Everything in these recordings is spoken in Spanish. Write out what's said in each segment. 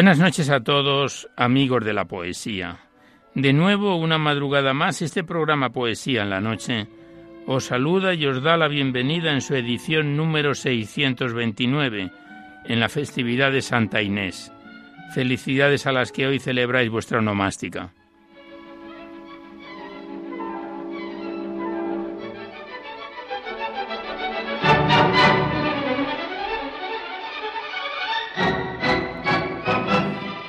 Buenas noches a todos, amigos de la poesía. De nuevo, una madrugada más, este programa Poesía en la Noche os saluda y os da la bienvenida en su edición número 629, en la festividad de Santa Inés. Felicidades a las que hoy celebráis vuestra onomástica.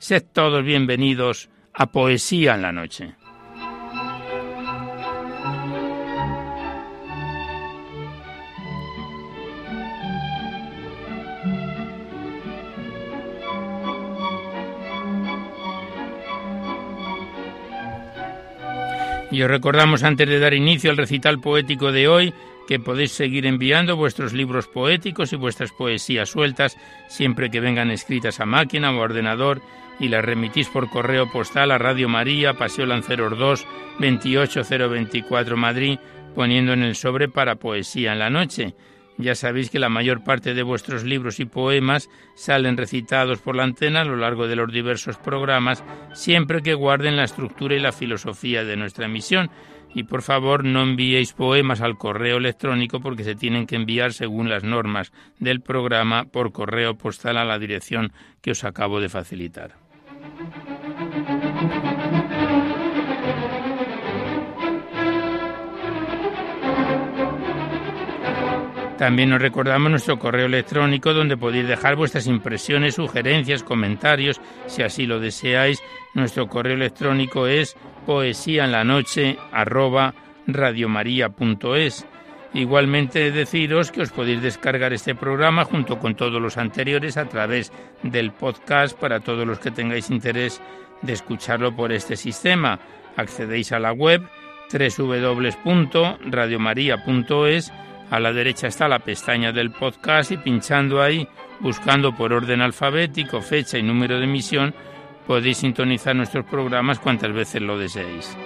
Sed todos bienvenidos a Poesía en la Noche. Y os recordamos antes de dar inicio al recital poético de hoy que podéis seguir enviando vuestros libros poéticos y vuestras poesías sueltas siempre que vengan escritas a máquina o ordenador y las remitís por correo postal a Radio María, Paseo Lanceros 2, 28024 Madrid, poniendo en el sobre para Poesía en la Noche. Ya sabéis que la mayor parte de vuestros libros y poemas salen recitados por la antena a lo largo de los diversos programas, siempre que guarden la estructura y la filosofía de nuestra emisión. Y por favor no enviéis poemas al correo electrónico porque se tienen que enviar según las normas del programa por correo postal a la dirección que os acabo de facilitar. También os recordamos nuestro correo electrónico donde podéis dejar vuestras impresiones, sugerencias, comentarios, si así lo deseáis. Nuestro correo electrónico es poesía en la noche Igualmente deciros que os podéis descargar este programa junto con todos los anteriores a través del podcast para todos los que tengáis interés de escucharlo por este sistema. Accedéis a la web www.radiomaria.es. A la derecha está la pestaña del podcast y pinchando ahí, buscando por orden alfabético, fecha y número de emisión, podéis sintonizar nuestros programas cuantas veces lo deseéis.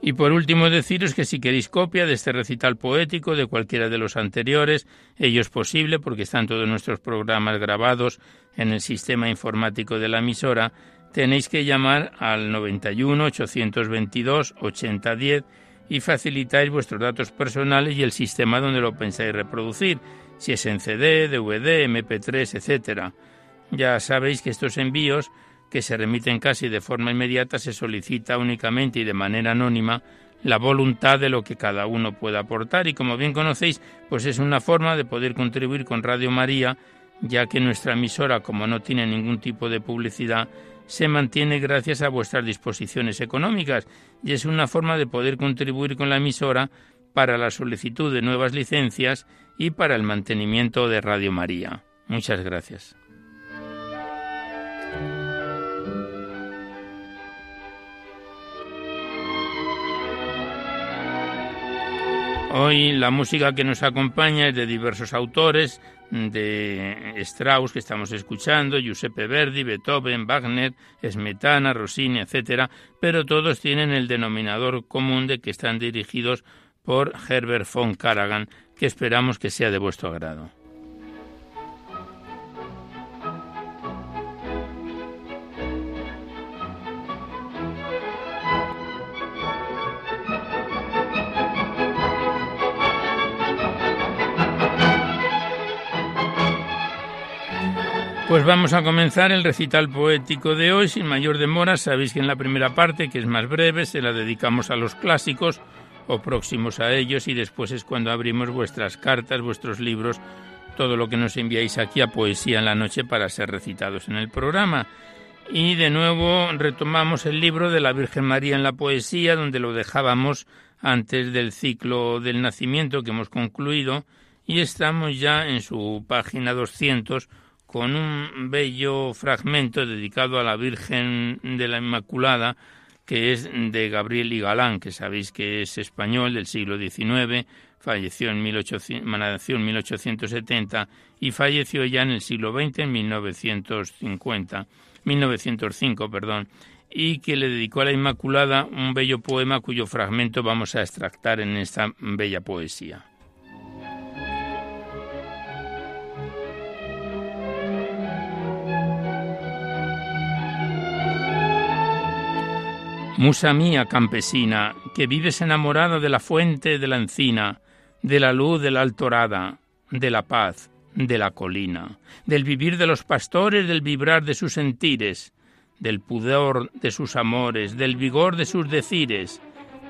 Y por último deciros que si queréis copia de este recital poético de cualquiera de los anteriores, ello es posible porque están todos nuestros programas grabados en el sistema informático de la emisora, tenéis que llamar al 91 822 8010 y facilitáis vuestros datos personales y el sistema donde lo pensáis reproducir, si es en CD, DVD, MP3, etc. Ya sabéis que estos envíos que se remiten casi de forma inmediata, se solicita únicamente y de manera anónima la voluntad de lo que cada uno pueda aportar y como bien conocéis, pues es una forma de poder contribuir con Radio María, ya que nuestra emisora, como no tiene ningún tipo de publicidad, se mantiene gracias a vuestras disposiciones económicas y es una forma de poder contribuir con la emisora para la solicitud de nuevas licencias y para el mantenimiento de Radio María. Muchas gracias. Hoy la música que nos acompaña es de diversos autores, de Strauss que estamos escuchando, Giuseppe Verdi, Beethoven, Wagner, Smetana, Rossini, etc., pero todos tienen el denominador común de que están dirigidos por Herbert von Karajan, que esperamos que sea de vuestro agrado. Pues vamos a comenzar el recital poético de hoy sin mayor demora. Sabéis que en la primera parte, que es más breve, se la dedicamos a los clásicos o próximos a ellos y después es cuando abrimos vuestras cartas, vuestros libros, todo lo que nos enviáis aquí a Poesía en la Noche para ser recitados en el programa. Y de nuevo retomamos el libro de la Virgen María en la poesía, donde lo dejábamos antes del ciclo del nacimiento que hemos concluido, y estamos ya en su página 200 con un bello fragmento dedicado a la Virgen de la Inmaculada, que es de Gabriel y Galán, que sabéis que es español del siglo XIX, falleció en, 1800, en 1870 y falleció ya en el siglo XX, en 1950, 1905, perdón, y que le dedicó a la Inmaculada un bello poema cuyo fragmento vamos a extractar en esta bella poesía. Musa mía campesina, que vives enamorada de la fuente de la encina, de la luz de la altorada, de la paz, de la colina, del vivir de los pastores, del vibrar de sus sentires, del pudor de sus amores, del vigor de sus decires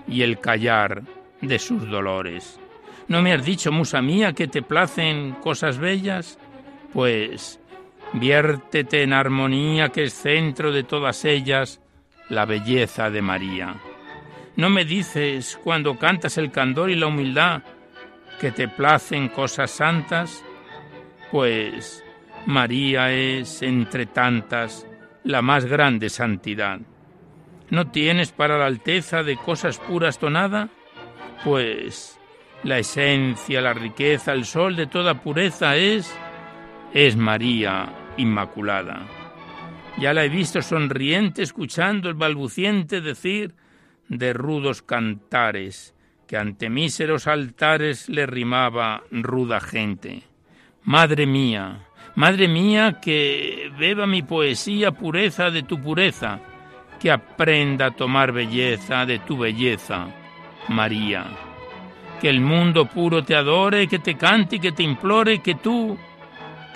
y el callar de sus dolores. ¿No me has dicho, musa mía, que te placen cosas bellas? Pues viértete en armonía que es centro de todas ellas, la belleza de María. ¿No me dices cuando cantas el candor y la humildad que te placen cosas santas? Pues María es, entre tantas, la más grande santidad. ¿No tienes para la alteza de cosas puras tonada? Pues la esencia, la riqueza, el sol de toda pureza es, es María Inmaculada. Ya la he visto sonriente escuchando el balbuciente decir de rudos cantares, que ante míseros altares le rimaba ruda gente. Madre mía, madre mía, que beba mi poesía pureza de tu pureza, que aprenda a tomar belleza de tu belleza, María. Que el mundo puro te adore, que te cante y que te implore, que tú,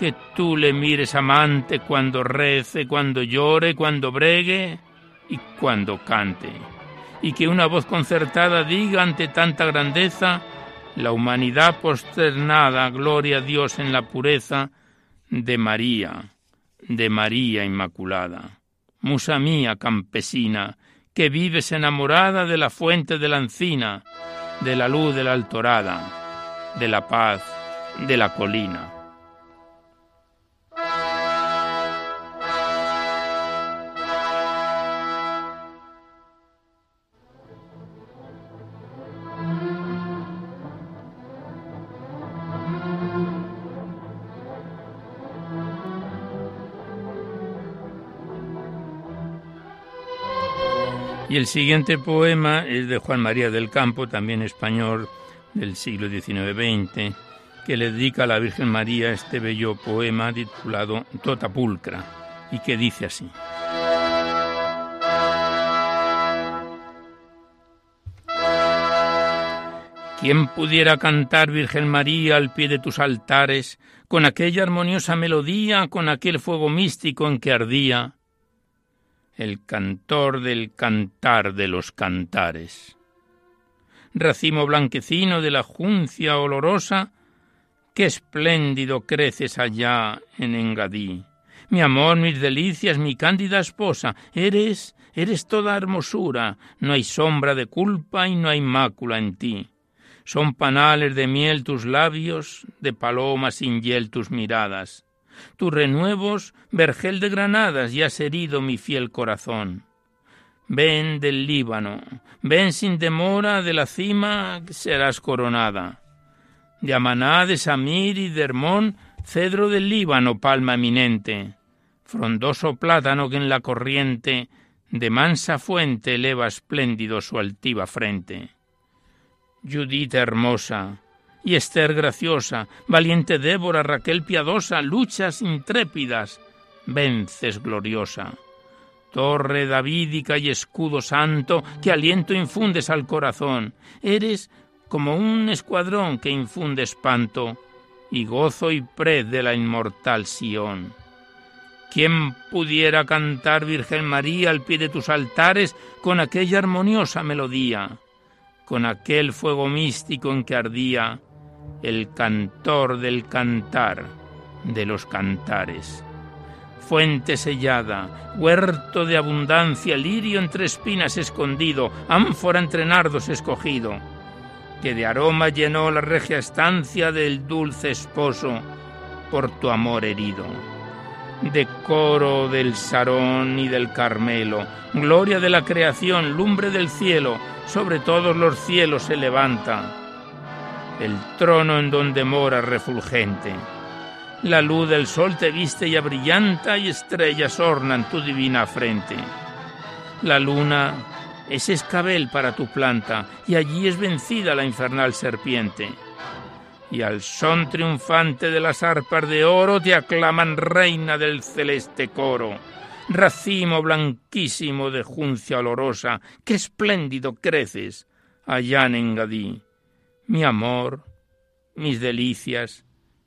que tú le mires amante cuando rece, cuando llore, cuando bregue y cuando cante, y que una voz concertada diga ante tanta grandeza, la humanidad posternada, gloria a Dios en la pureza de María, de María Inmaculada. Musa mía campesina, que vives enamorada de la fuente de la encina, de la luz de la altorada, de la paz de la colina. Y el siguiente poema es de Juan María del Campo, también español del siglo XIX-XX, que le dedica a la Virgen María este bello poema titulado Tota Pulcra, y que dice así. ¿Quién pudiera cantar, Virgen María, al pie de tus altares, con aquella armoniosa melodía, con aquel fuego místico en que ardía? El cantor del cantar de los cantares. Racimo blanquecino de la juncia olorosa, qué espléndido creces allá en Engadí. Mi amor, mis delicias, mi cándida esposa, eres, eres toda hermosura, no hay sombra de culpa y no hay mácula en ti. Son panales de miel tus labios, de paloma sin hiel tus miradas tus renuevos, vergel de granadas, y has herido mi fiel corazón. ven del Líbano, ven sin demora de la cima serás coronada. De Amaná, de Samir y de Hermón, cedro del Líbano, palma eminente, frondoso plátano que en la corriente de mansa fuente eleva espléndido su altiva frente. Judita hermosa, y Esther graciosa, valiente Débora, Raquel piadosa, luchas intrépidas, vences gloriosa. Torre davídica y escudo santo, que aliento infundes al corazón, eres como un escuadrón que infunde espanto, y gozo y pred de la inmortal Sión. ¿Quién pudiera cantar, Virgen María, al pie de tus altares con aquella armoniosa melodía, con aquel fuego místico en que ardía el cantor del cantar de los cantares? Fuente sellada, huerto de abundancia, lirio entre espinas escondido, ánfora entre nardos escogido, que de aroma llenó la regia estancia del dulce esposo por tu amor herido. Decoro del Sarón y del Carmelo, gloria de la creación, lumbre del cielo, sobre todos los cielos se levanta el trono en donde mora refulgente. La luz del sol te viste y abrillanta y estrellas ornan tu divina frente. La luna es escabel para tu planta, y allí es vencida la infernal serpiente. Y al son triunfante de las arpas de oro te aclaman reina del celeste coro. Racimo blanquísimo de juncia olorosa, qué espléndido creces allá en Engadí. Mi amor, mis delicias,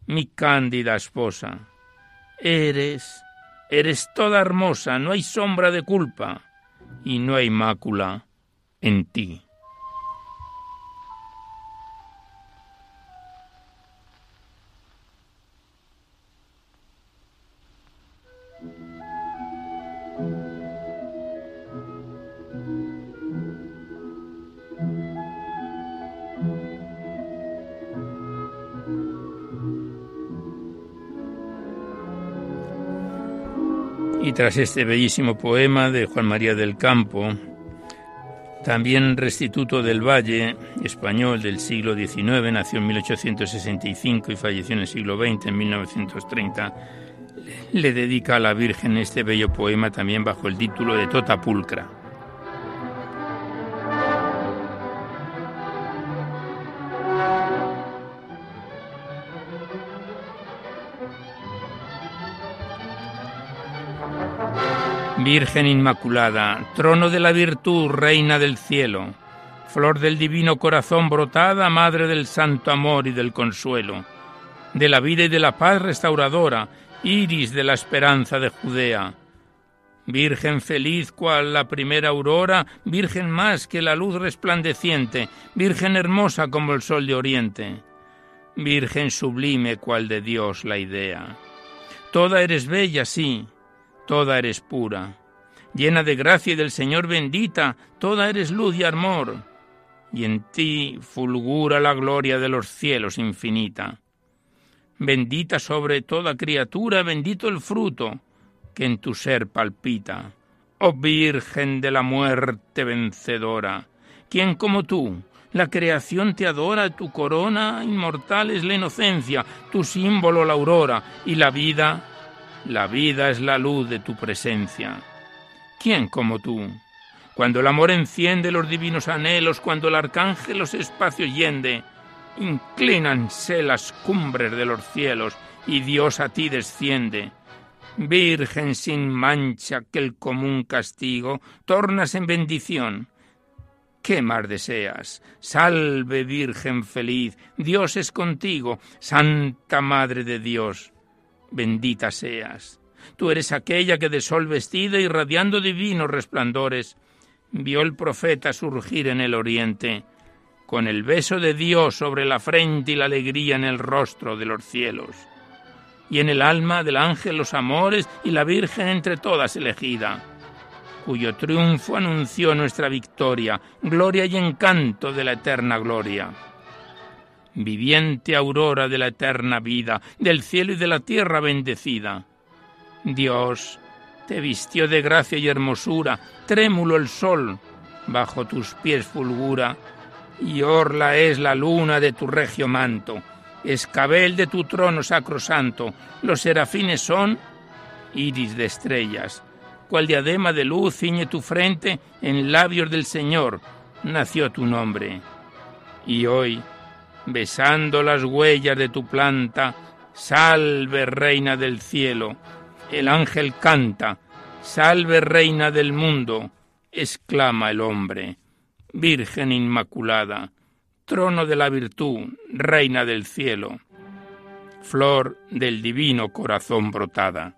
mi cándida esposa. Eres, eres toda hermosa, no hay sombra de culpa y no hay mácula en ti. Tras este bellísimo poema de Juan María del Campo, también restituto del Valle, español del siglo XIX, nació en 1865 y falleció en el siglo XX, en 1930, le dedica a la Virgen este bello poema también bajo el título de Tota Pulcra. Virgen Inmaculada, trono de la virtud, reina del cielo, flor del divino corazón brotada, madre del santo amor y del consuelo, de la vida y de la paz restauradora, iris de la esperanza de Judea. Virgen feliz cual la primera aurora, virgen más que la luz resplandeciente, virgen hermosa como el sol de oriente, virgen sublime cual de Dios la idea. Toda eres bella, sí, toda eres pura, llena de gracia y del Señor bendita, toda eres luz y amor, y en ti fulgura la gloria de los cielos infinita. Bendita sobre toda criatura, bendito el fruto que en tu ser palpita. Oh Virgen de la muerte vencedora, quien como tú, la creación te adora, tu corona inmortal es la inocencia, tu símbolo la aurora, y la vida la vida es la luz de tu presencia. ¿Quién como tú? Cuando el amor enciende los divinos anhelos, cuando el arcángel los espacios yende, inclínanse las cumbres de los cielos y Dios a ti desciende. Virgen sin mancha que el común castigo tornas en bendición. ¿Qué más deseas? Salve Virgen feliz, Dios es contigo, Santa Madre de Dios bendita seas. Tú eres aquella que de sol vestida, irradiando divinos resplandores, vio el profeta surgir en el oriente, con el beso de Dios sobre la frente y la alegría en el rostro de los cielos, y en el alma del ángel los amores y la Virgen entre todas elegida, cuyo triunfo anunció nuestra victoria, gloria y encanto de la eterna gloria viviente aurora de la eterna vida, del cielo y de la tierra bendecida. Dios, te vistió de gracia y hermosura, trémulo el sol, bajo tus pies fulgura, y orla es la luna de tu regio manto, escabel de tu trono sacrosanto, los serafines son iris de estrellas, cual diadema de luz ciñe tu frente, en labios del Señor nació tu nombre. Y hoy, besando las huellas de tu planta, salve reina del cielo, el ángel canta, salve reina del mundo, exclama el hombre, Virgen Inmaculada, trono de la virtud, reina del cielo, flor del divino corazón brotada.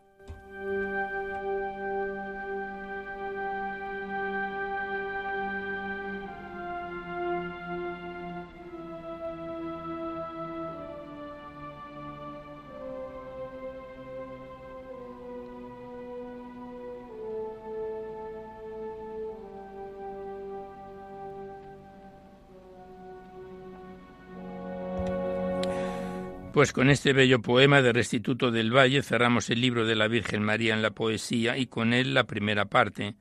Pues con este bello poema de Restituto del Valle cerramos el libro de la Virgen María en la poesía y con él la primera parte,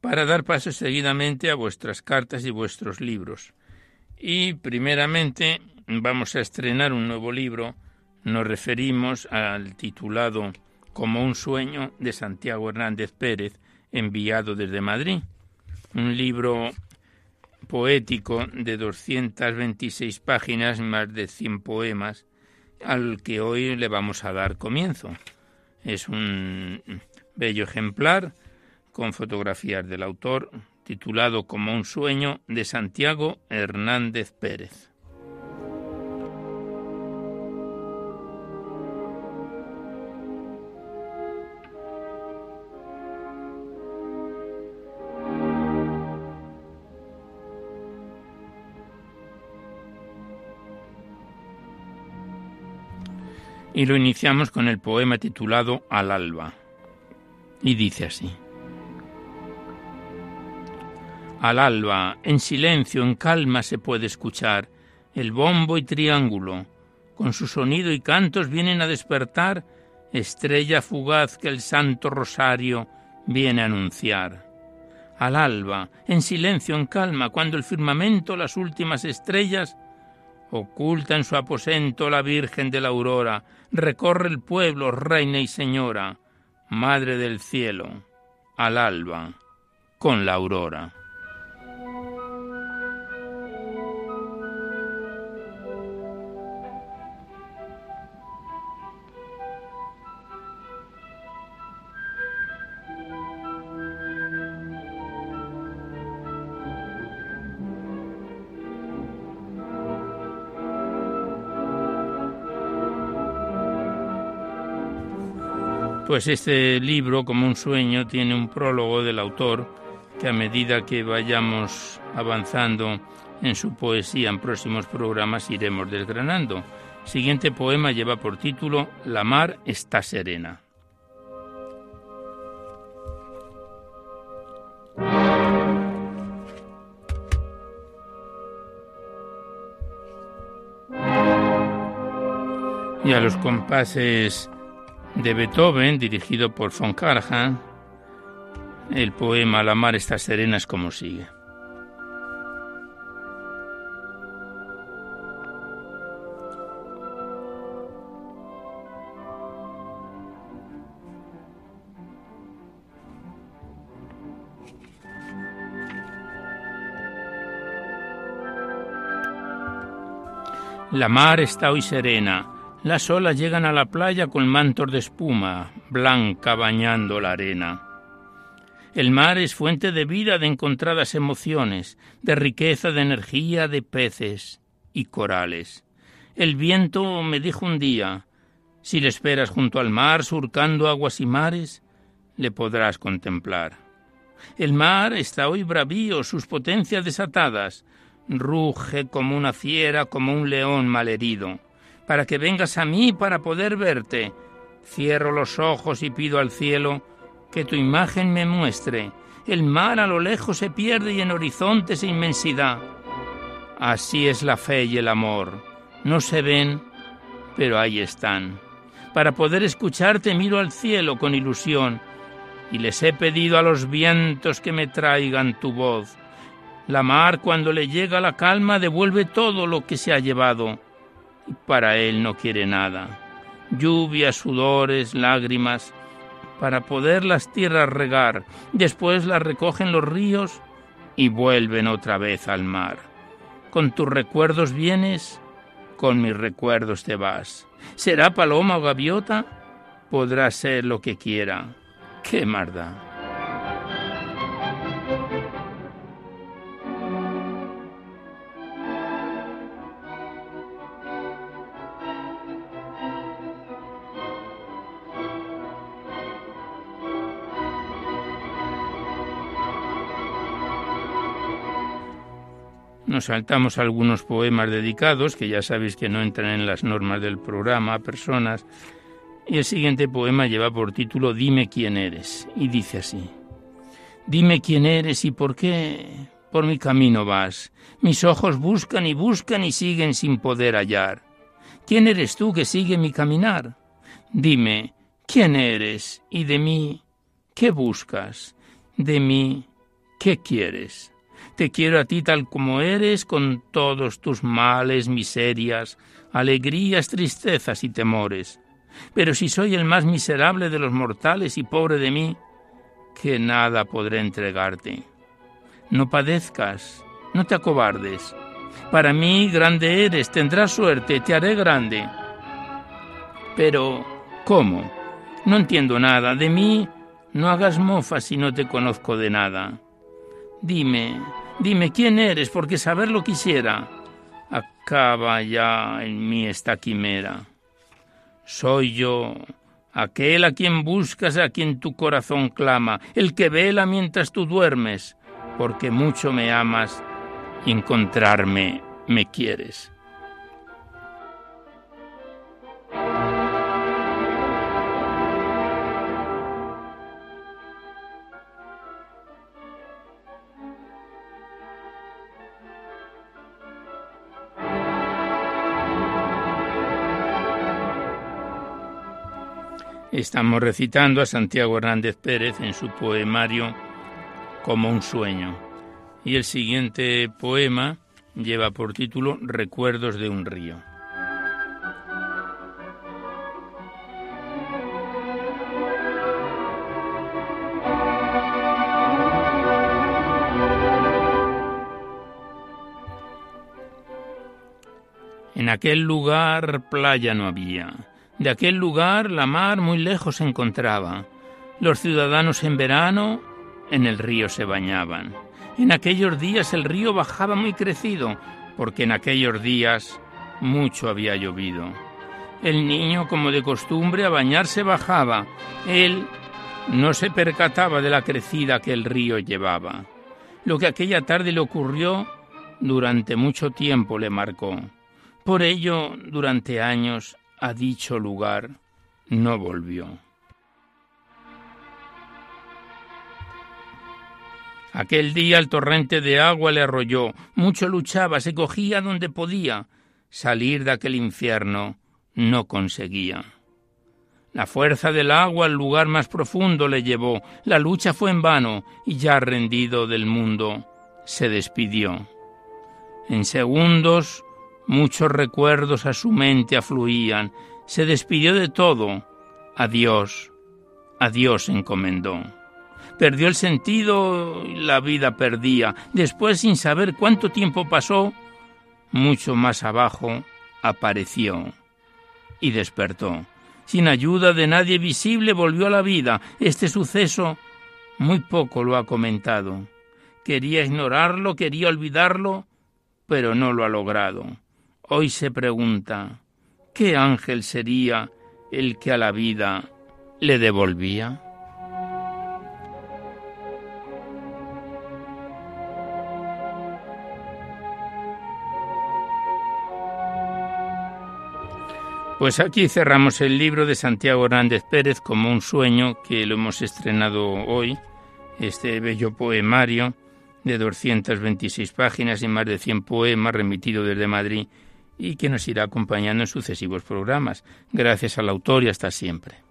para dar paso seguidamente a vuestras cartas y vuestros libros. Y primeramente vamos a estrenar un nuevo libro, nos referimos al titulado Como un sueño de Santiago Hernández Pérez, enviado desde Madrid. Un libro poético de 226 páginas, más de 100 poemas, al que hoy le vamos a dar comienzo. Es un bello ejemplar con fotografías del autor titulado Como un sueño de Santiago Hernández Pérez. Y lo iniciamos con el poema titulado Al alba. Y dice así. Al alba, en silencio, en calma se puede escuchar el bombo y triángulo, con su sonido y cantos vienen a despertar estrella fugaz que el santo rosario viene a anunciar. Al alba, en silencio, en calma, cuando el firmamento, las últimas estrellas, Oculta en su aposento la Virgen de la Aurora, recorre el pueblo, reina y señora, Madre del cielo, al alba, con la aurora. Pues este libro, como un sueño, tiene un prólogo del autor que a medida que vayamos avanzando en su poesía en próximos programas iremos desgranando. siguiente poema lleva por título La mar está serena. Y a los compases de Beethoven, dirigido por von Karajan, el poema La mar está serena es como sigue. La mar está hoy serena, las olas llegan a la playa con mantos de espuma, blanca bañando la arena. El mar es fuente de vida, de encontradas emociones, de riqueza, de energía, de peces y corales. El viento me dijo un día, si le esperas junto al mar, surcando aguas y mares, le podrás contemplar. El mar está hoy bravío, sus potencias desatadas, ruge como una fiera, como un león malherido para que vengas a mí para poder verte. Cierro los ojos y pido al cielo que tu imagen me muestre. El mar a lo lejos se pierde y en horizontes e inmensidad. Así es la fe y el amor. No se ven, pero ahí están. Para poder escucharte miro al cielo con ilusión y les he pedido a los vientos que me traigan tu voz. La mar cuando le llega la calma devuelve todo lo que se ha llevado para él no quiere nada. Lluvia, sudores, lágrimas, para poder las tierras regar, después las recogen los ríos y vuelven otra vez al mar. Con tus recuerdos vienes, con mis recuerdos te vas. ¿Será paloma o gaviota? Podrá ser lo que quiera. ¡Qué marda! Nos saltamos algunos poemas dedicados, que ya sabéis que no entran en las normas del programa, personas. Y el siguiente poema lleva por título Dime quién eres. Y dice así. Dime quién eres y por qué por mi camino vas. Mis ojos buscan y buscan y siguen sin poder hallar. ¿Quién eres tú que sigue mi caminar? Dime, ¿quién eres? Y de mí, ¿qué buscas? De mí, ¿qué quieres? Te quiero a ti tal como eres, con todos tus males, miserias, alegrías, tristezas y temores. Pero si soy el más miserable de los mortales y pobre de mí, que nada podré entregarte. No padezcas, no te acobardes. Para mí grande eres, tendrás suerte, te haré grande. Pero, ¿cómo? No entiendo nada. De mí no hagas mofa si no te conozco de nada. Dime, Dime quién eres, porque saberlo quisiera. Acaba ya en mí esta quimera. Soy yo, aquel a quien buscas, a quien tu corazón clama, el que vela mientras tú duermes, porque mucho me amas y encontrarme me quieres. Estamos recitando a Santiago Hernández Pérez en su poemario Como un sueño. Y el siguiente poema lleva por título Recuerdos de un río. En aquel lugar playa no había de aquel lugar la mar muy lejos se encontraba. Los ciudadanos en verano en el río se bañaban. En aquellos días el río bajaba muy crecido, porque en aquellos días mucho había llovido. El niño, como de costumbre, a bañarse bajaba. Él no se percataba de la crecida que el río llevaba. Lo que aquella tarde le ocurrió durante mucho tiempo le marcó. Por ello, durante años, a dicho lugar no volvió. Aquel día el torrente de agua le arrolló, mucho luchaba, se cogía donde podía, salir de aquel infierno no conseguía. La fuerza del agua al lugar más profundo le llevó, la lucha fue en vano y ya rendido del mundo se despidió. En segundos Muchos recuerdos a su mente afluían. Se despidió de todo. Adiós, adiós encomendó. Perdió el sentido la vida perdía. Después, sin saber cuánto tiempo pasó, mucho más abajo apareció y despertó. Sin ayuda de nadie visible volvió a la vida. Este suceso muy poco lo ha comentado. Quería ignorarlo, quería olvidarlo, pero no lo ha logrado. Hoy se pregunta, ¿qué ángel sería el que a la vida le devolvía? Pues aquí cerramos el libro de Santiago Hernández Pérez como un sueño que lo hemos estrenado hoy, este bello poemario de 226 páginas y más de 100 poemas remitido desde Madrid y que nos irá acompañando en sucesivos programas. Gracias al autor y hasta siempre.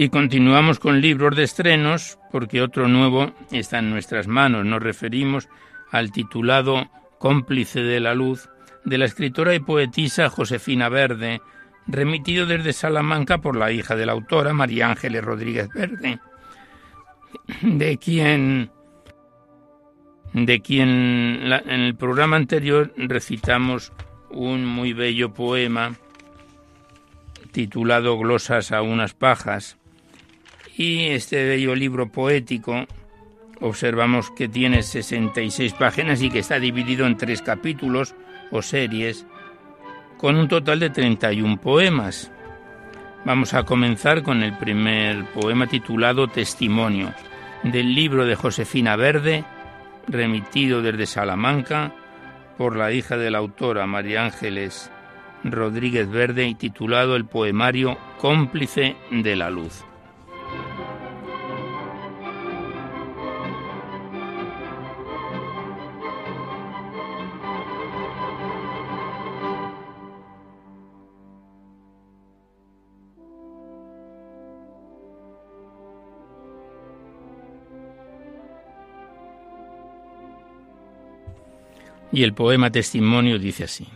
Y continuamos con libros de estrenos, porque otro nuevo está en nuestras manos. Nos referimos al titulado Cómplice de la Luz, de la escritora y poetisa Josefina Verde, remitido desde Salamanca por la hija de la autora, María Ángeles Rodríguez Verde, de quien, de quien en el programa anterior recitamos un muy bello poema titulado Glosas a unas pajas, y este bello libro poético observamos que tiene 66 páginas y que está dividido en tres capítulos o series con un total de 31 poemas. Vamos a comenzar con el primer poema titulado Testimonio del libro de Josefina Verde, remitido desde Salamanca por la hija de la autora María Ángeles Rodríguez Verde y titulado el poemario Cómplice de la Luz. Y el poema testimonio dice así.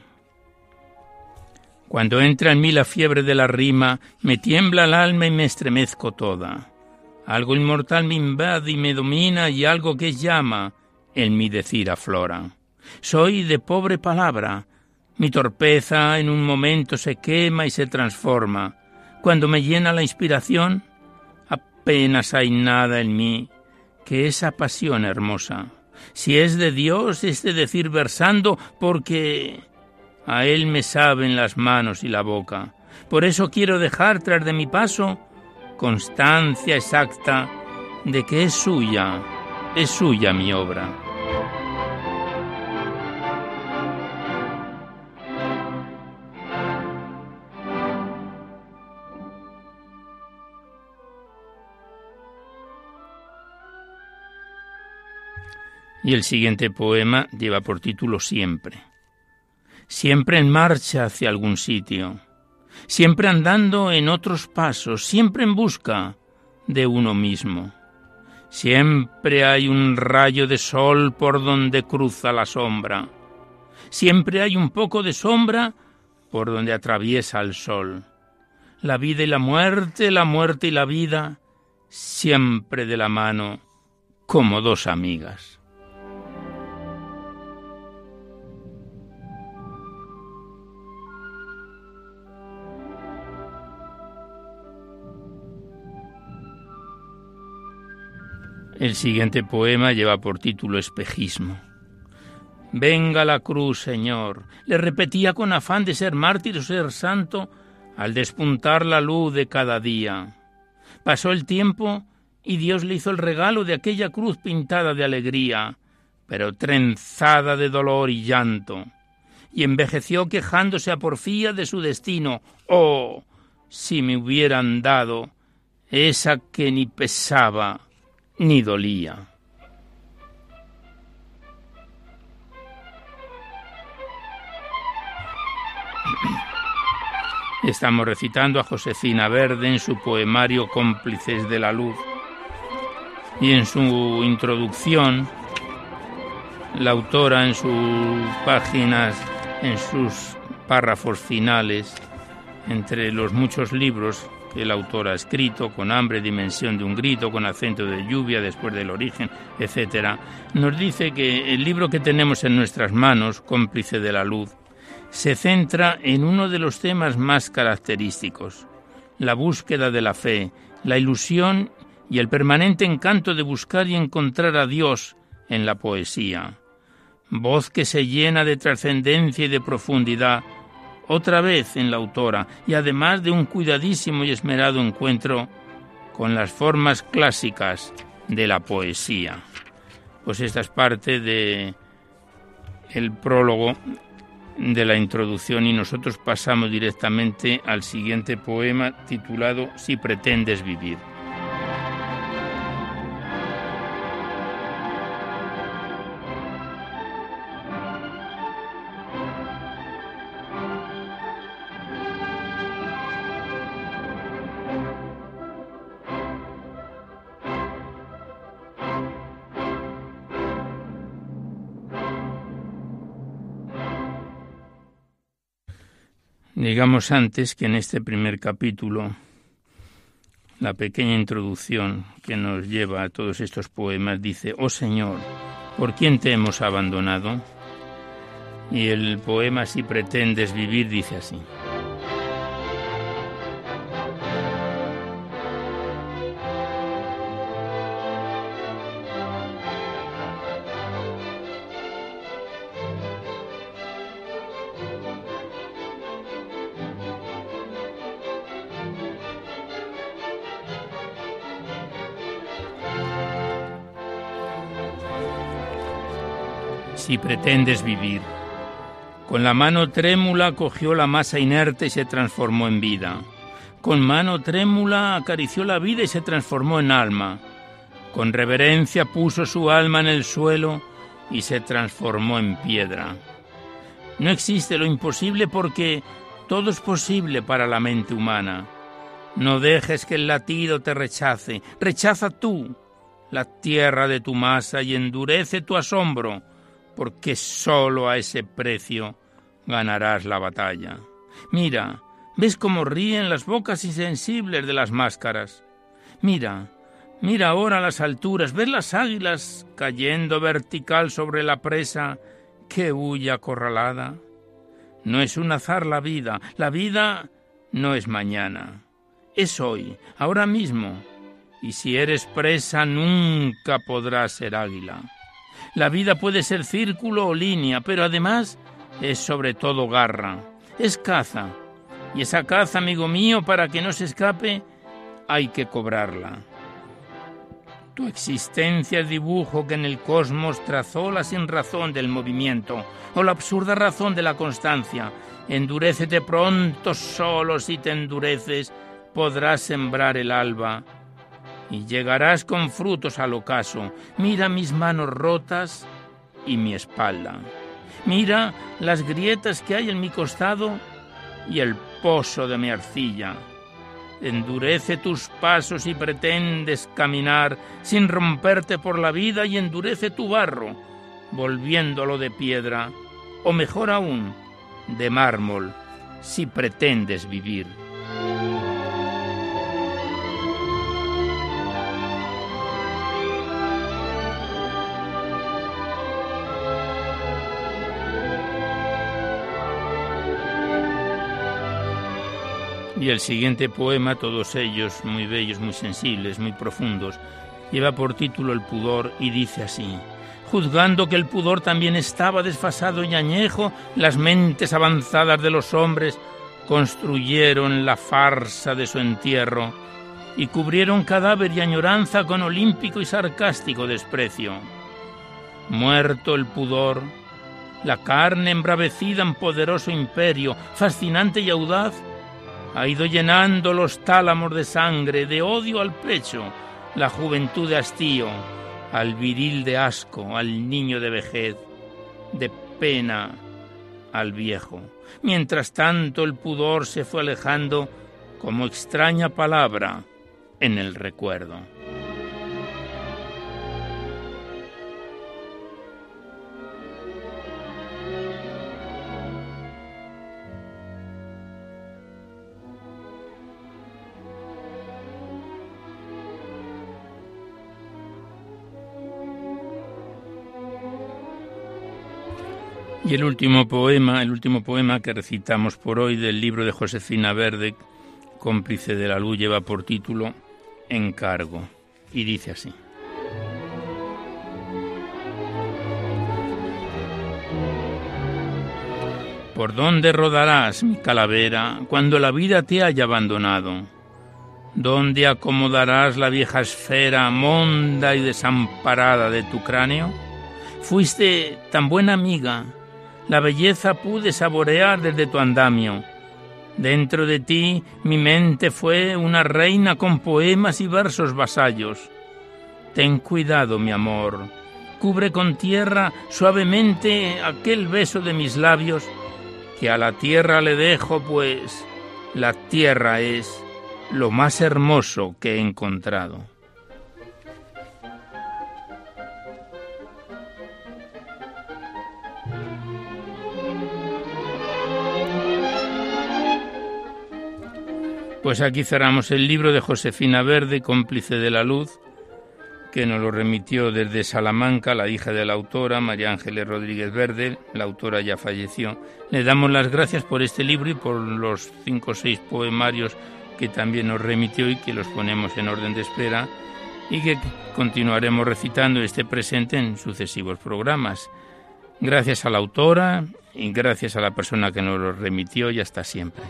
Cuando entra en mí la fiebre de la rima, me tiembla el alma y me estremezco toda. Algo inmortal me invade y me domina y algo que llama en mi decir aflora. Soy de pobre palabra, mi torpeza en un momento se quema y se transforma. Cuando me llena la inspiración, apenas hay nada en mí que esa pasión hermosa. Si es de Dios, es de decir versando, porque a Él me saben las manos y la boca. Por eso quiero dejar tras de mi paso constancia exacta de que es suya, es suya mi obra. Y el siguiente poema lleva por título Siempre. Siempre en marcha hacia algún sitio, siempre andando en otros pasos, siempre en busca de uno mismo. Siempre hay un rayo de sol por donde cruza la sombra. Siempre hay un poco de sombra por donde atraviesa el sol. La vida y la muerte, la muerte y la vida, siempre de la mano, como dos amigas. El siguiente poema lleva por título Espejismo. Venga la cruz, Señor, le repetía con afán de ser mártir o ser santo al despuntar la luz de cada día. Pasó el tiempo y Dios le hizo el regalo de aquella cruz pintada de alegría, pero trenzada de dolor y llanto, y envejeció quejándose a porfía de su destino. Oh, si me hubieran dado esa que ni pesaba ni dolía. Estamos recitando a Josefina Verde en su poemario Cómplices de la Luz. Y en su introducción, la autora en sus páginas, en sus párrafos finales, entre los muchos libros el autor ha escrito, con hambre, dimensión de un grito, con acento de lluvia, después del origen, etc., nos dice que el libro que tenemos en nuestras manos, cómplice de la luz, se centra en uno de los temas más característicos, la búsqueda de la fe, la ilusión y el permanente encanto de buscar y encontrar a Dios en la poesía. Voz que se llena de trascendencia y de profundidad, otra vez en la autora y además de un cuidadísimo y esmerado encuentro con las formas clásicas de la poesía. Pues esta es parte de el prólogo de la introducción y nosotros pasamos directamente al siguiente poema titulado Si pretendes vivir. Digamos antes que en este primer capítulo, la pequeña introducción que nos lleva a todos estos poemas dice, Oh Señor, ¿por quién te hemos abandonado? Y el poema Si pretendes vivir dice así. Si pretendes vivir. Con la mano trémula cogió la masa inerte y se transformó en vida. Con mano trémula acarició la vida y se transformó en alma. Con reverencia puso su alma en el suelo y se transformó en piedra. No existe lo imposible porque todo es posible para la mente humana. No dejes que el latido te rechace. Rechaza tú la tierra de tu masa y endurece tu asombro porque sólo a ese precio ganarás la batalla. Mira, ¿ves cómo ríen las bocas insensibles de las máscaras? Mira, mira ahora las alturas, ¿ves las águilas cayendo vertical sobre la presa que huye acorralada? No es un azar la vida, la vida no es mañana, es hoy, ahora mismo, y si eres presa nunca podrás ser águila. La vida puede ser círculo o línea, pero además es sobre todo garra, es caza. Y esa caza, amigo mío, para que no se escape, hay que cobrarla. Tu existencia es dibujo que en el cosmos trazó la sin razón del movimiento o la absurda razón de la constancia. Endurécete pronto solo si te endureces, podrás sembrar el alba y llegarás con frutos al ocaso. Mira mis manos rotas y mi espalda. Mira las grietas que hay en mi costado y el pozo de mi arcilla. Endurece tus pasos y pretendes caminar sin romperte por la vida y endurece tu barro, volviéndolo de piedra, o mejor aún, de mármol, si pretendes vivir. Y el siguiente poema, todos ellos muy bellos, muy sensibles, muy profundos, lleva por título El pudor y dice así. Juzgando que el pudor también estaba desfasado y añejo, las mentes avanzadas de los hombres construyeron la farsa de su entierro y cubrieron cadáver y añoranza con olímpico y sarcástico desprecio. Muerto el pudor, la carne embravecida en poderoso imperio, fascinante y audaz, ha ido llenando los tálamos de sangre, de odio al pecho, la juventud de hastío, al viril de asco, al niño de vejez, de pena al viejo. Mientras tanto el pudor se fue alejando como extraña palabra en el recuerdo. Y el último poema, el último poema que recitamos por hoy del libro de Josefina Verde, cómplice de la luz, lleva por título Encargo y dice así. ¿Por dónde rodarás, mi calavera, cuando la vida te haya abandonado? ¿Dónde acomodarás la vieja esfera monda y desamparada de tu cráneo? Fuiste tan buena amiga, la belleza pude saborear desde tu andamio. Dentro de ti mi mente fue una reina con poemas y versos vasallos. Ten cuidado, mi amor. Cubre con tierra suavemente aquel beso de mis labios, que a la tierra le dejo, pues la tierra es lo más hermoso que he encontrado. Pues aquí cerramos el libro de Josefina Verde, cómplice de la luz, que nos lo remitió desde Salamanca, la hija de la autora, María Ángeles Rodríguez Verde, la autora ya falleció. Le damos las gracias por este libro y por los cinco o seis poemarios que también nos remitió y que los ponemos en orden de espera y que continuaremos recitando este presente en sucesivos programas. Gracias a la autora y gracias a la persona que nos lo remitió y hasta siempre.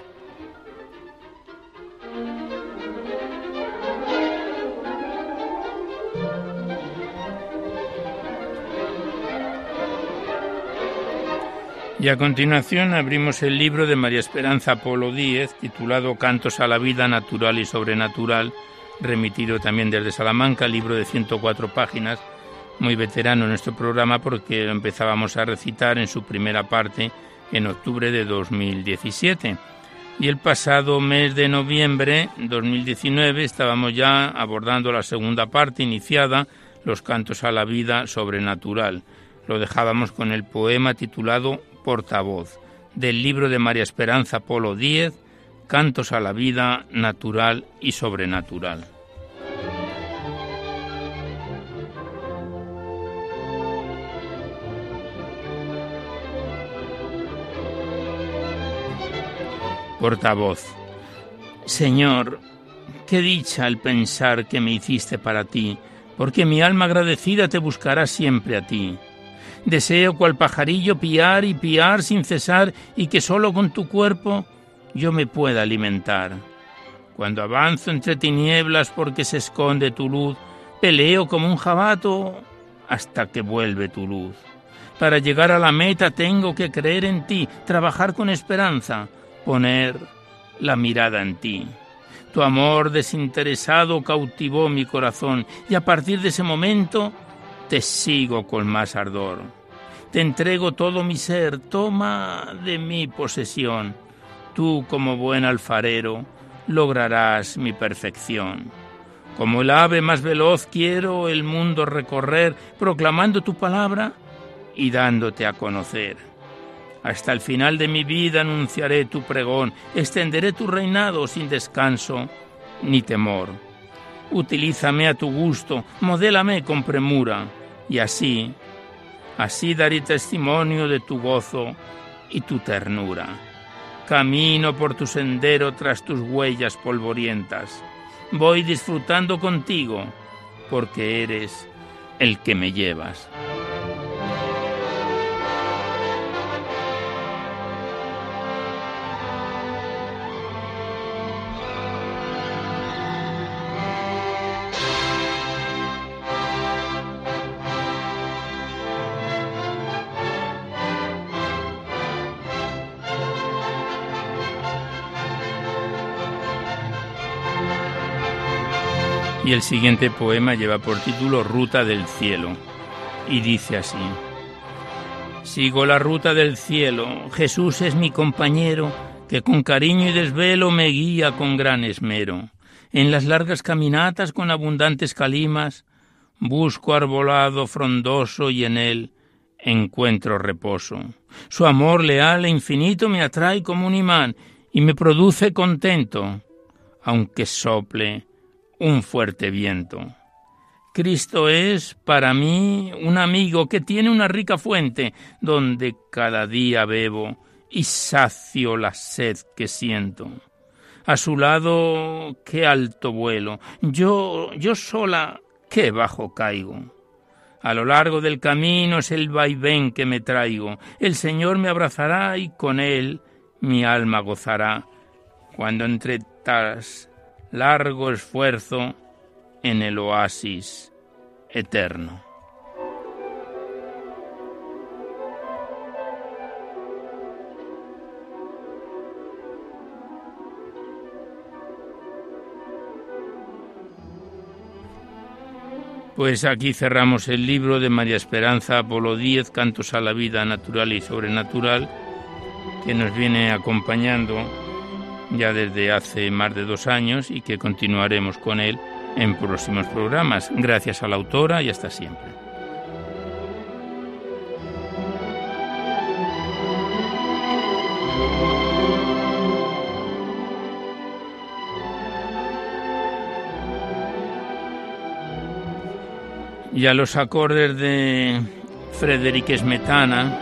Y a continuación abrimos el libro de María Esperanza Polo Díez, titulado Cantos a la vida natural y sobrenatural, remitido también desde Salamanca, libro de 104 páginas, muy veterano en nuestro programa porque empezábamos a recitar en su primera parte en octubre de 2017. Y el pasado mes de noviembre 2019 estábamos ya abordando la segunda parte iniciada, los cantos a la vida sobrenatural. Lo dejábamos con el poema titulado portavoz del libro de María Esperanza Polo Díez, Cantos a la vida natural y sobrenatural. Portavoz. Señor, qué dicha el pensar que me hiciste para ti, porque mi alma agradecida te buscará siempre a ti. Deseo cual pajarillo piar y piar sin cesar y que solo con tu cuerpo yo me pueda alimentar. Cuando avanzo entre tinieblas porque se esconde tu luz, peleo como un jabato hasta que vuelve tu luz. Para llegar a la meta tengo que creer en ti, trabajar con esperanza, poner la mirada en ti. Tu amor desinteresado cautivó mi corazón y a partir de ese momento te sigo con más ardor. Te entrego todo mi ser, toma de mi posesión. Tú, como buen alfarero, lograrás mi perfección. Como el ave más veloz quiero el mundo recorrer, proclamando tu palabra y dándote a conocer. Hasta el final de mi vida anunciaré tu pregón, extenderé tu reinado sin descanso ni temor. Utilízame a tu gusto, modélame con premura y así, así daré testimonio de tu gozo y tu ternura. Camino por tu sendero tras tus huellas polvorientas. Voy disfrutando contigo, porque eres el que me llevas. Y el siguiente poema lleva por título Ruta del Cielo y dice así. Sigo la ruta del cielo, Jesús es mi compañero, que con cariño y desvelo me guía con gran esmero. En las largas caminatas con abundantes calimas, busco arbolado frondoso y en él encuentro reposo. Su amor leal e infinito me atrae como un imán y me produce contento, aunque sople un fuerte viento. Cristo es para mí un amigo que tiene una rica fuente donde cada día bebo y sacio la sed que siento. A su lado qué alto vuelo, yo yo sola qué bajo caigo. A lo largo del camino es el vaivén que me traigo. El Señor me abrazará y con él mi alma gozará. Cuando entre tas largo esfuerzo en el oasis eterno. Pues aquí cerramos el libro de María Esperanza Apolo Díez, Cantos a la Vida Natural y Sobrenatural, que nos viene acompañando ya desde hace más de dos años y que continuaremos con él en próximos programas. Gracias a la autora y hasta siempre. y a los acordes de Frederic Smetana,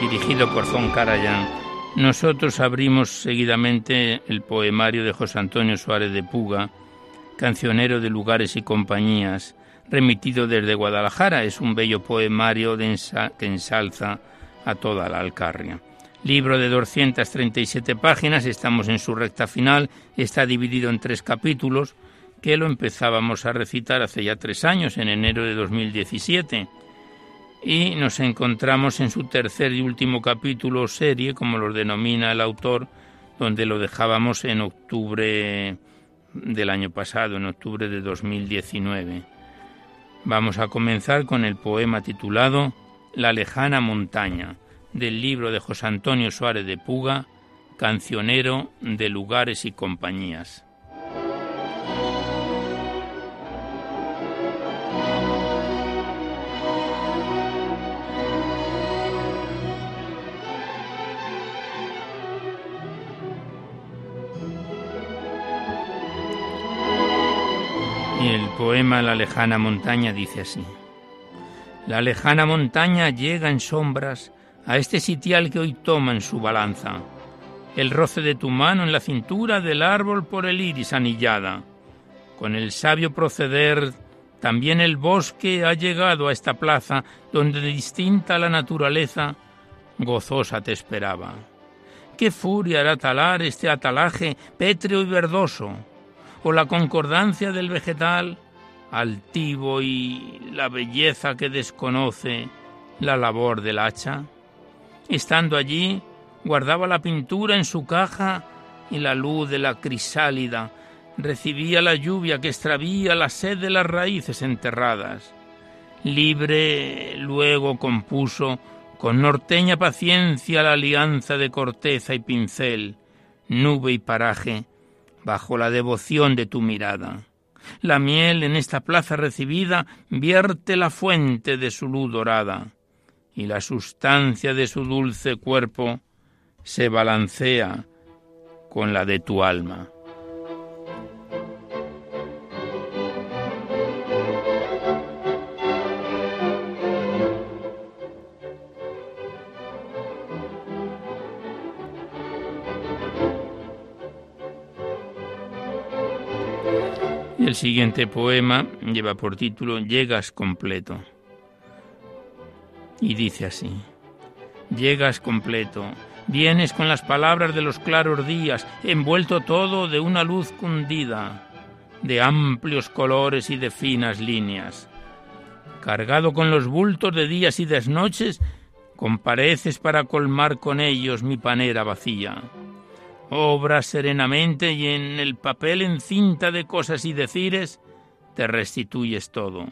dirigido por Zon Karajan nosotros abrimos seguidamente el poemario de José Antonio Suárez de Puga, cancionero de lugares y compañías, remitido desde Guadalajara. Es un bello poemario que ensalza a toda la Alcarria. Libro de 237 páginas, estamos en su recta final, está dividido en tres capítulos, que lo empezábamos a recitar hace ya tres años, en enero de 2017. Y nos encontramos en su tercer y último capítulo serie, como lo denomina el autor, donde lo dejábamos en octubre del año pasado, en octubre de 2019. Vamos a comenzar con el poema titulado La lejana montaña, del libro de José Antonio Suárez de Puga, Cancionero de lugares y compañías. Poema La lejana montaña dice así. La lejana montaña llega en sombras a este sitial que hoy toma en su balanza. El roce de tu mano en la cintura del árbol por el iris anillada. Con el sabio proceder, también el bosque ha llegado a esta plaza donde distinta la naturaleza gozosa te esperaba. ¿Qué furia hará talar este atalaje pétreo y verdoso? o la concordancia del vegetal, altivo y la belleza que desconoce la labor del hacha? Estando allí, guardaba la pintura en su caja y la luz de la crisálida recibía la lluvia que extravía la sed de las raíces enterradas. Libre luego compuso con norteña paciencia la alianza de corteza y pincel, nube y paraje, bajo la devoción de tu mirada. La miel en esta plaza recibida vierte la fuente de su luz dorada, y la sustancia de su dulce cuerpo se balancea con la de tu alma. El siguiente poema lleva por título Llegas completo. Y dice así, Llegas completo, vienes con las palabras de los claros días, envuelto todo de una luz cundida, de amplios colores y de finas líneas. Cargado con los bultos de días y desnoches, compareces para colmar con ellos mi panera vacía obras serenamente y en el papel en cinta de cosas y decires, te restituyes todo.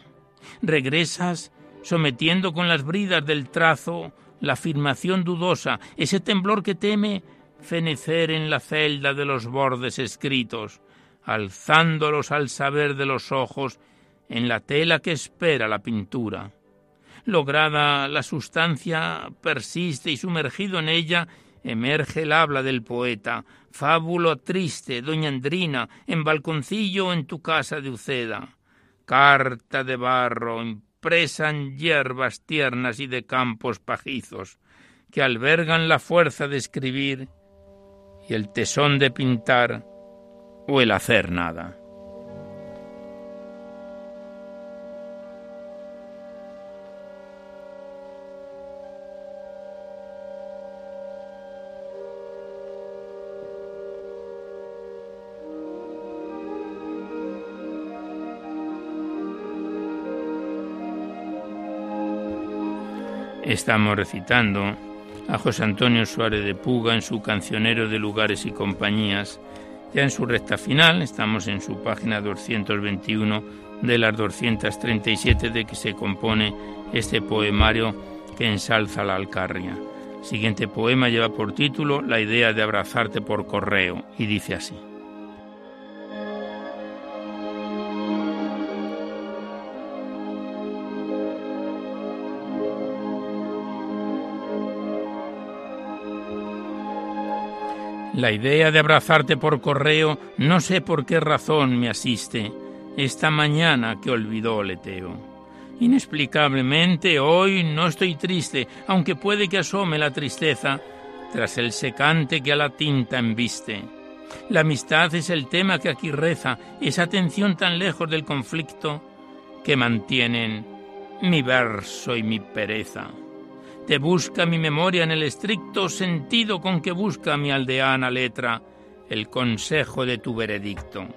Regresas sometiendo con las bridas del trazo la afirmación dudosa, ese temblor que teme fenecer en la celda de los bordes escritos, alzándolos al saber de los ojos en la tela que espera la pintura. Lograda la sustancia persiste y sumergido en ella emerge el habla del poeta, fábulo triste, doña Andrina, en balconcillo en tu casa de Uceda, carta de barro impresa en hierbas tiernas y de campos pajizos, que albergan la fuerza de escribir y el tesón de pintar o el hacer nada. Estamos recitando a José Antonio Suárez de Puga en su cancionero de lugares y compañías. Ya en su recta final, estamos en su página 221 de las 237 de que se compone este poemario que ensalza la Alcarria. siguiente poema lleva por título La idea de abrazarte por correo y dice así. La idea de abrazarte por correo no sé por qué razón me asiste. esta mañana que olvidó Leteo. Inexplicablemente hoy no estoy triste, aunque puede que asome la tristeza tras el secante que a la tinta embiste. La amistad es el tema que aquí reza, esa atención tan lejos del conflicto que mantienen mi verso y mi pereza. Te busca mi memoria en el estricto sentido con que busca mi aldeana letra el consejo de tu veredicto.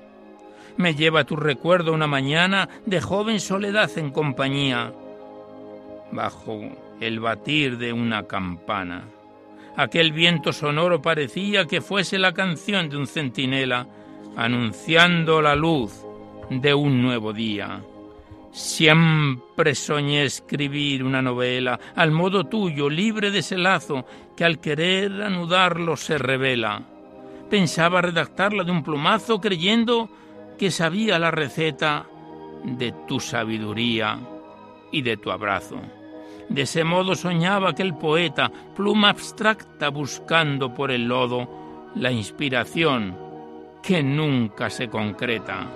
Me lleva tu recuerdo una mañana de joven soledad en compañía, bajo el batir de una campana. Aquel viento sonoro parecía que fuese la canción de un centinela anunciando la luz de un nuevo día. Siempre soñé escribir una novela al modo tuyo, libre de ese lazo que al querer anudarlo se revela. Pensaba redactarla de un plumazo creyendo que sabía la receta de tu sabiduría y de tu abrazo. De ese modo soñaba aquel poeta, pluma abstracta buscando por el lodo la inspiración que nunca se concreta.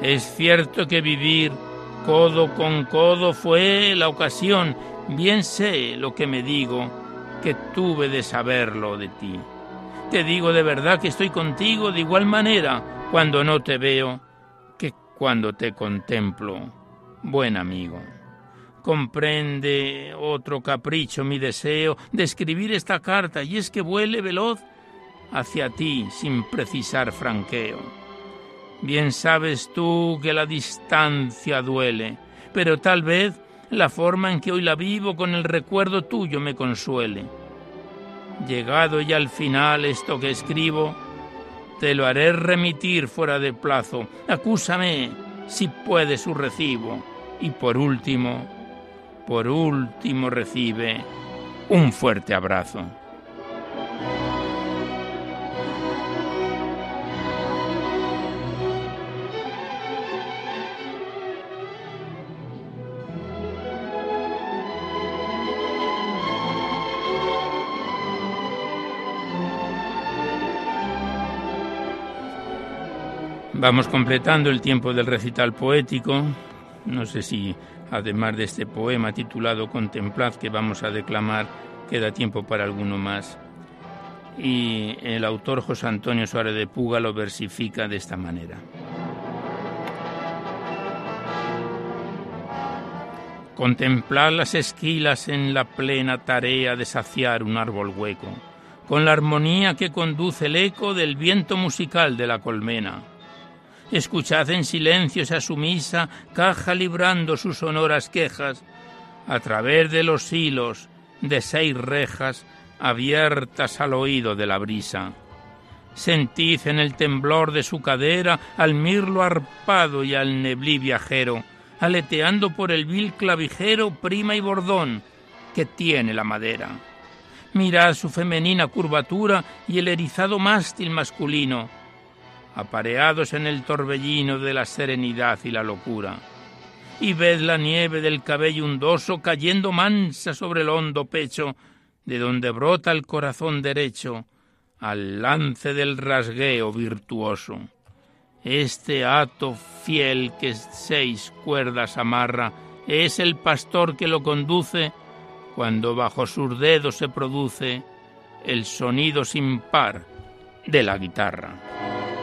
Es cierto que vivir codo con codo fue la ocasión, bien sé lo que me digo, que tuve de saberlo de ti. Te digo de verdad que estoy contigo de igual manera cuando no te veo que cuando te contemplo, buen amigo comprende otro capricho mi deseo de escribir esta carta y es que vuele veloz hacia ti sin precisar franqueo. Bien sabes tú que la distancia duele, pero tal vez la forma en que hoy la vivo con el recuerdo tuyo me consuele. Llegado ya al final esto que escribo, te lo haré remitir fuera de plazo. Acúsame si puede su recibo. Y por último, por último recibe un fuerte abrazo. Vamos completando el tiempo del recital poético. No sé si además de este poema titulado Contemplad que vamos a declamar, queda tiempo para alguno más. Y el autor José Antonio Suárez de Puga lo versifica de esta manera. Contemplad las esquilas en la plena tarea de saciar un árbol hueco, con la armonía que conduce el eco del viento musical de la colmena Escuchad en silencio esa sumisa caja librando sus sonoras quejas a través de los hilos de seis rejas abiertas al oído de la brisa. Sentid en el temblor de su cadera al mirlo arpado y al neblí viajero, aleteando por el vil clavijero prima y bordón que tiene la madera. Mirad su femenina curvatura y el erizado mástil masculino, apareados en el torbellino de la serenidad y la locura. Y ved la nieve del cabello undoso cayendo mansa sobre el hondo pecho, de donde brota el corazón derecho, al lance del rasgueo virtuoso. Este hato fiel que seis cuerdas amarra es el pastor que lo conduce cuando bajo sus dedos se produce el sonido sin par de la guitarra.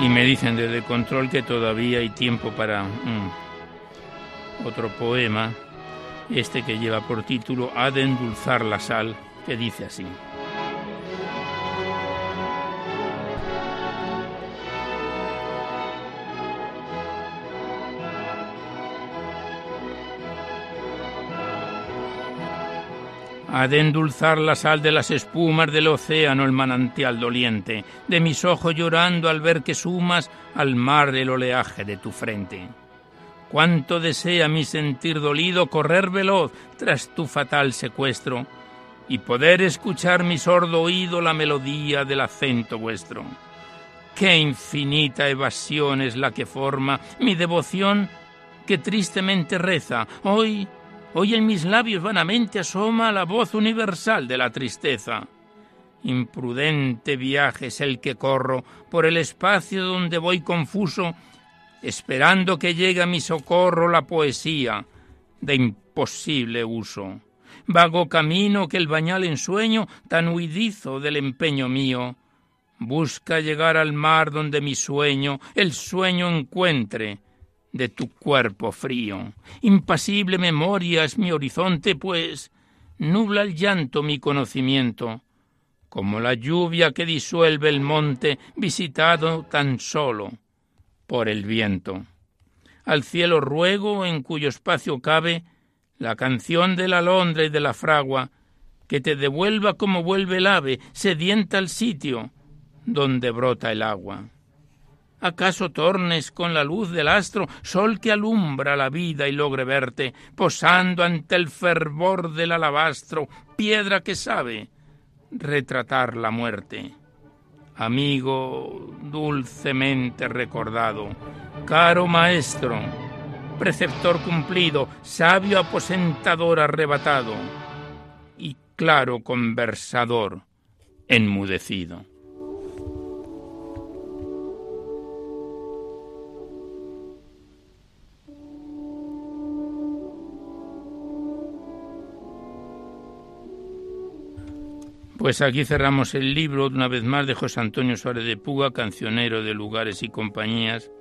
Y me dicen desde control que todavía hay tiempo para otro poema, este que lleva por título Ha de endulzar la sal, que dice así. Ha de endulzar la sal de las espumas del océano el manantial doliente, de mis ojos llorando al ver que sumas al mar el oleaje de tu frente. Cuánto desea mi sentir dolido correr veloz tras tu fatal secuestro, y poder escuchar mi sordo oído la melodía del acento vuestro. Qué infinita evasión es la que forma mi devoción que tristemente reza. Hoy, hoy en mis labios vanamente asoma la voz universal de la tristeza. Imprudente viaje es el que corro por el espacio donde voy confuso, esperando que llegue a mi socorro la poesía de imposible uso. Vago camino que el bañal ensueño, tan huidizo del empeño mío, busca llegar al mar donde mi sueño, el sueño encuentre de tu cuerpo frío. Impasible memoria es mi horizonte, pues nubla el llanto mi conocimiento como la lluvia que disuelve el monte visitado tan solo por el viento. Al cielo ruego, en cuyo espacio cabe la canción de la alondra y de la fragua, que te devuelva como vuelve el ave, sedienta al sitio donde brota el agua. ¿Acaso tornes con la luz del astro, sol que alumbra la vida y logre verte, posando ante el fervor del alabastro, piedra que sabe retratar la muerte. Amigo dulcemente recordado, caro maestro, preceptor cumplido, sabio aposentador arrebatado y claro conversador enmudecido. Pues aquí cerramos el libro una vez más de José Antonio Suárez de Puga, cancionero de lugares y compañías,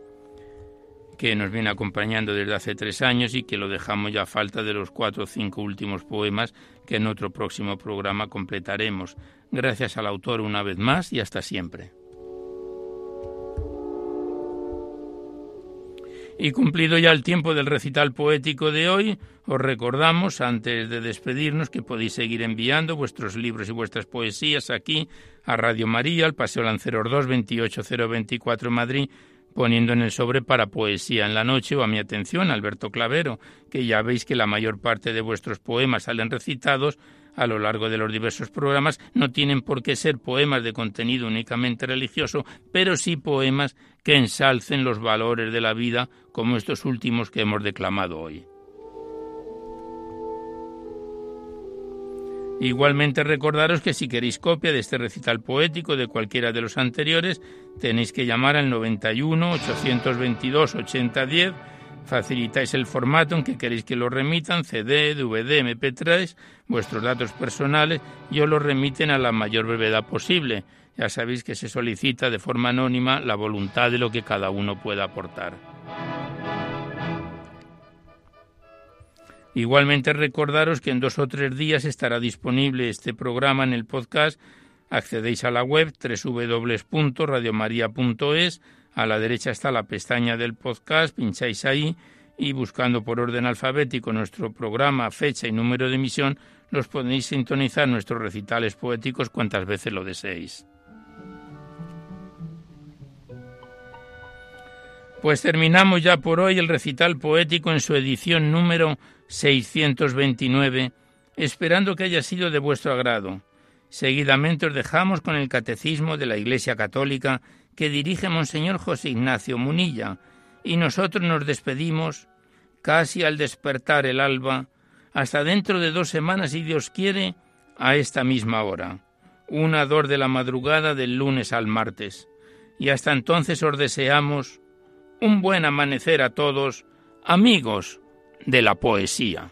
que nos viene acompañando desde hace tres años y que lo dejamos ya a falta de los cuatro o cinco últimos poemas que en otro próximo programa completaremos. Gracias al autor una vez más y hasta siempre. Y cumplido ya el tiempo del recital poético de hoy, os recordamos, antes de despedirnos, que podéis seguir enviando vuestros libros y vuestras poesías aquí a Radio María, al Paseo Lanceros 2, 28024 Madrid, poniendo en el sobre para poesía en la noche o a mi atención, Alberto Clavero, que ya veis que la mayor parte de vuestros poemas salen recitados a lo largo de los diversos programas no tienen por qué ser poemas de contenido únicamente religioso, pero sí poemas que ensalcen los valores de la vida como estos últimos que hemos declamado hoy. Igualmente recordaros que si queréis copia de este recital poético de cualquiera de los anteriores, tenéis que llamar al 91 822 8010 Facilitáis el formato en que queréis que lo remitan, CD, DVD, MP3, vuestros datos personales y os lo remiten a la mayor brevedad posible. Ya sabéis que se solicita de forma anónima la voluntad de lo que cada uno pueda aportar. Igualmente recordaros que en dos o tres días estará disponible este programa en el podcast. Accedéis a la web www.radiomaria.es a la derecha está la pestaña del podcast, pincháis ahí y buscando por orden alfabético nuestro programa, fecha y número de emisión, los podéis sintonizar nuestros recitales poéticos cuantas veces lo deseéis. Pues terminamos ya por hoy el recital poético en su edición número 629, esperando que haya sido de vuestro agrado. Seguidamente os dejamos con el Catecismo de la Iglesia Católica que dirige Monseñor José Ignacio Munilla, y nosotros nos despedimos casi al despertar el alba, hasta dentro de dos semanas, si Dios quiere, a esta misma hora, una dor de la madrugada del lunes al martes. Y hasta entonces os deseamos un buen amanecer a todos, amigos de la poesía.